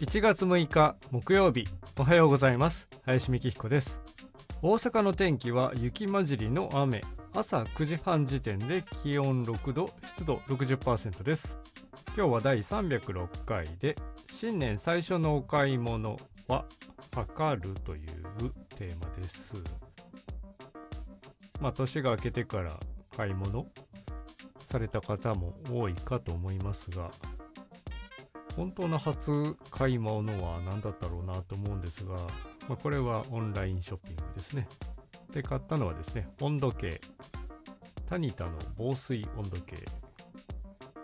1月6日木曜日おはようございます。林美希彦です。大阪の天気は雪混じりの雨。朝9時半時点で気温6度湿度60%です。今日は第306回で新年最初のお買い物は測るというテーマです。まあ年が明けてから買い物された方も多いかと思いますが本当の初買い物は何だったろうなと思うんですが、まあ、これはオンラインショッピングですね。で、買ったのはですね、温度計。タニタの防水温度計。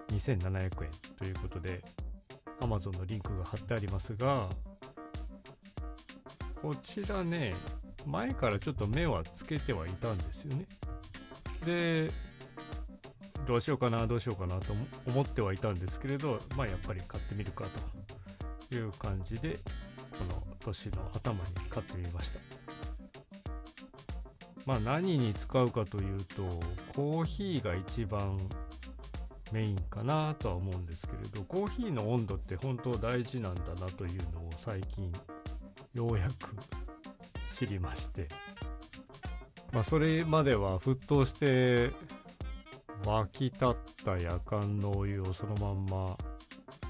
2700円ということで、Amazon のリンクが貼ってありますが、こちらね、前からちょっと目はつけてはいたんですよね。で、どうしようかなどうしようかなと思ってはいたんですけれどまあやっぱり買ってみるかという感じでこの年の頭に買ってみました。まあ何に使うかというとコーヒーが一番メインかなとは思うんですけれどコーヒーの温度って本当大事なんだなというのを最近ようやく知りまして。まあそれまでは沸騰して沸き立った夜間のお湯をそのまんま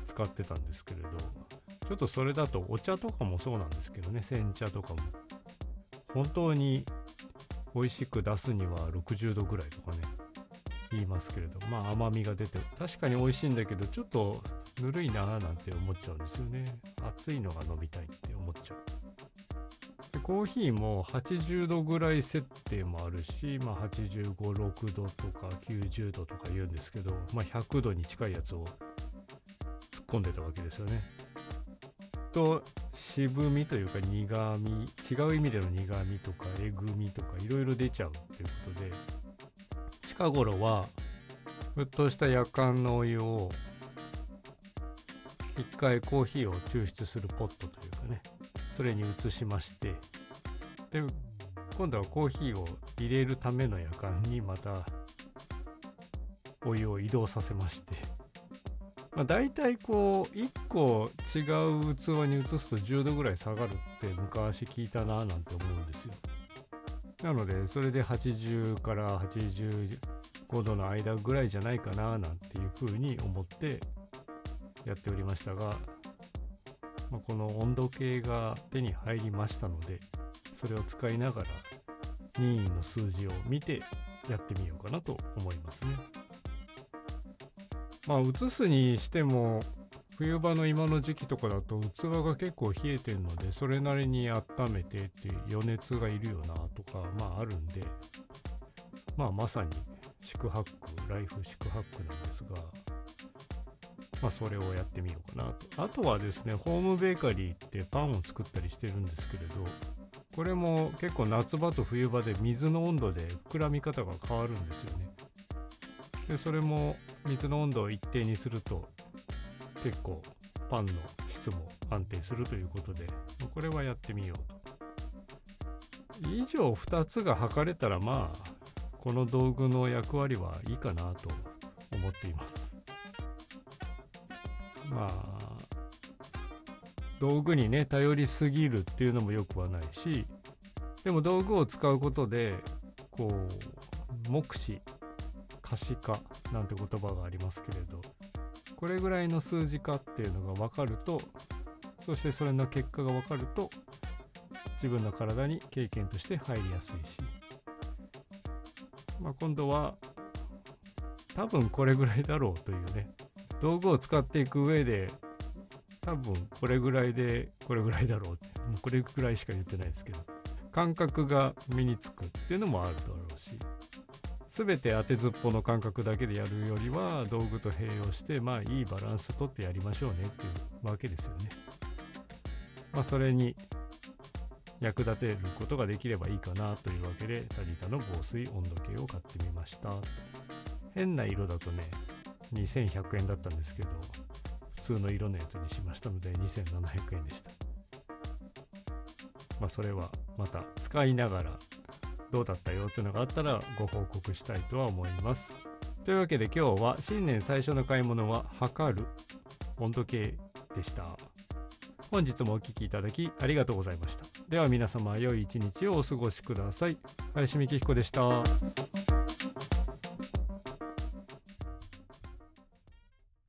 使ってたんですけれどちょっとそれだとお茶とかもそうなんですけどね煎茶とかも。本当に美味しく出すには60度ぐらいとかね言いますけれどまあ甘みが出て確かに美味しいんだけどちょっとぬるいなーなんて思っちゃうんですよね。熱いのが飲みたいって思っちゃう。コーヒーも80度ぐらい設定もあるし、まあ、85、6度とか90度とか言うんですけど、まあ、100度に近いやつを突っ込んでたわけですよね。と渋みというか苦み違う意味での苦みとかえぐみとかいろいろ出ちゃうっていうことで近頃は沸騰した夜間のお湯を一回コーヒーを抽出するポットというかねそれに移しましてで今度はコーヒーを入れるための夜間にまたお湯を移動させまして、まあ、大体こう1個違う器に移すと10度ぐらい下がるって昔聞いたななんて思うんですよ。なのでそれで80から85度の間ぐらいじゃないかななんていうふうに思ってやっておりましたがまあ、この温度計が手に入りましたのでそれを使いながら任意の数字を見てやってみようかなと思いますね。まあ移すにしても冬場の今の時期とかだと器が結構冷えてるのでそれなりに温めてっていう余熱がいるよなとかまああるんでまあまさに宿泊ライフ宿泊なんですがまあ、それをやってみようかなと。あとはですね、ホームベーカリーってパンを作ったりしてるんですけれど、これも結構夏場と冬場で水の温度で膨らみ方が変わるんですよね。で、それも水の温度を一定にすると結構パンの質も安定するということで、これはやってみようと。以上2つが測れたらまあ、この道具の役割はいいかなと思っています。まあ道具にね頼りすぎるっていうのもよくはないしでも道具を使うことでこう目視可視化なんて言葉がありますけれどこれぐらいの数字化っていうのが分かるとそしてそれの結果が分かると自分の体に経験として入りやすいし、まあ、今度は多分これぐらいだろうというね道具を使っていく上で多分これぐらいでこれぐらいだろうってもうこれぐらいしか言ってないですけど感覚が身につくっていうのもあるだろうし全て当てずっぽの感覚だけでやるよりは道具と併用してまあいいバランスとってやりましょうねっていうわけですよね。まあそれに役立てることができればいいかなというわけでタリタの防水温度計を買ってみました。変な色だとね2100円だったんですけど普通の色のやつにしましたので2700円でした。まあそれはまた使いながらどうだったよっていうのがあったらご報告したいとは思います。というわけで今日は新年最初の買い物は測る温度計でした。本日もお聴きいただきありがとうございました。では皆様良い一日をお過ごしください。林美希彦でした。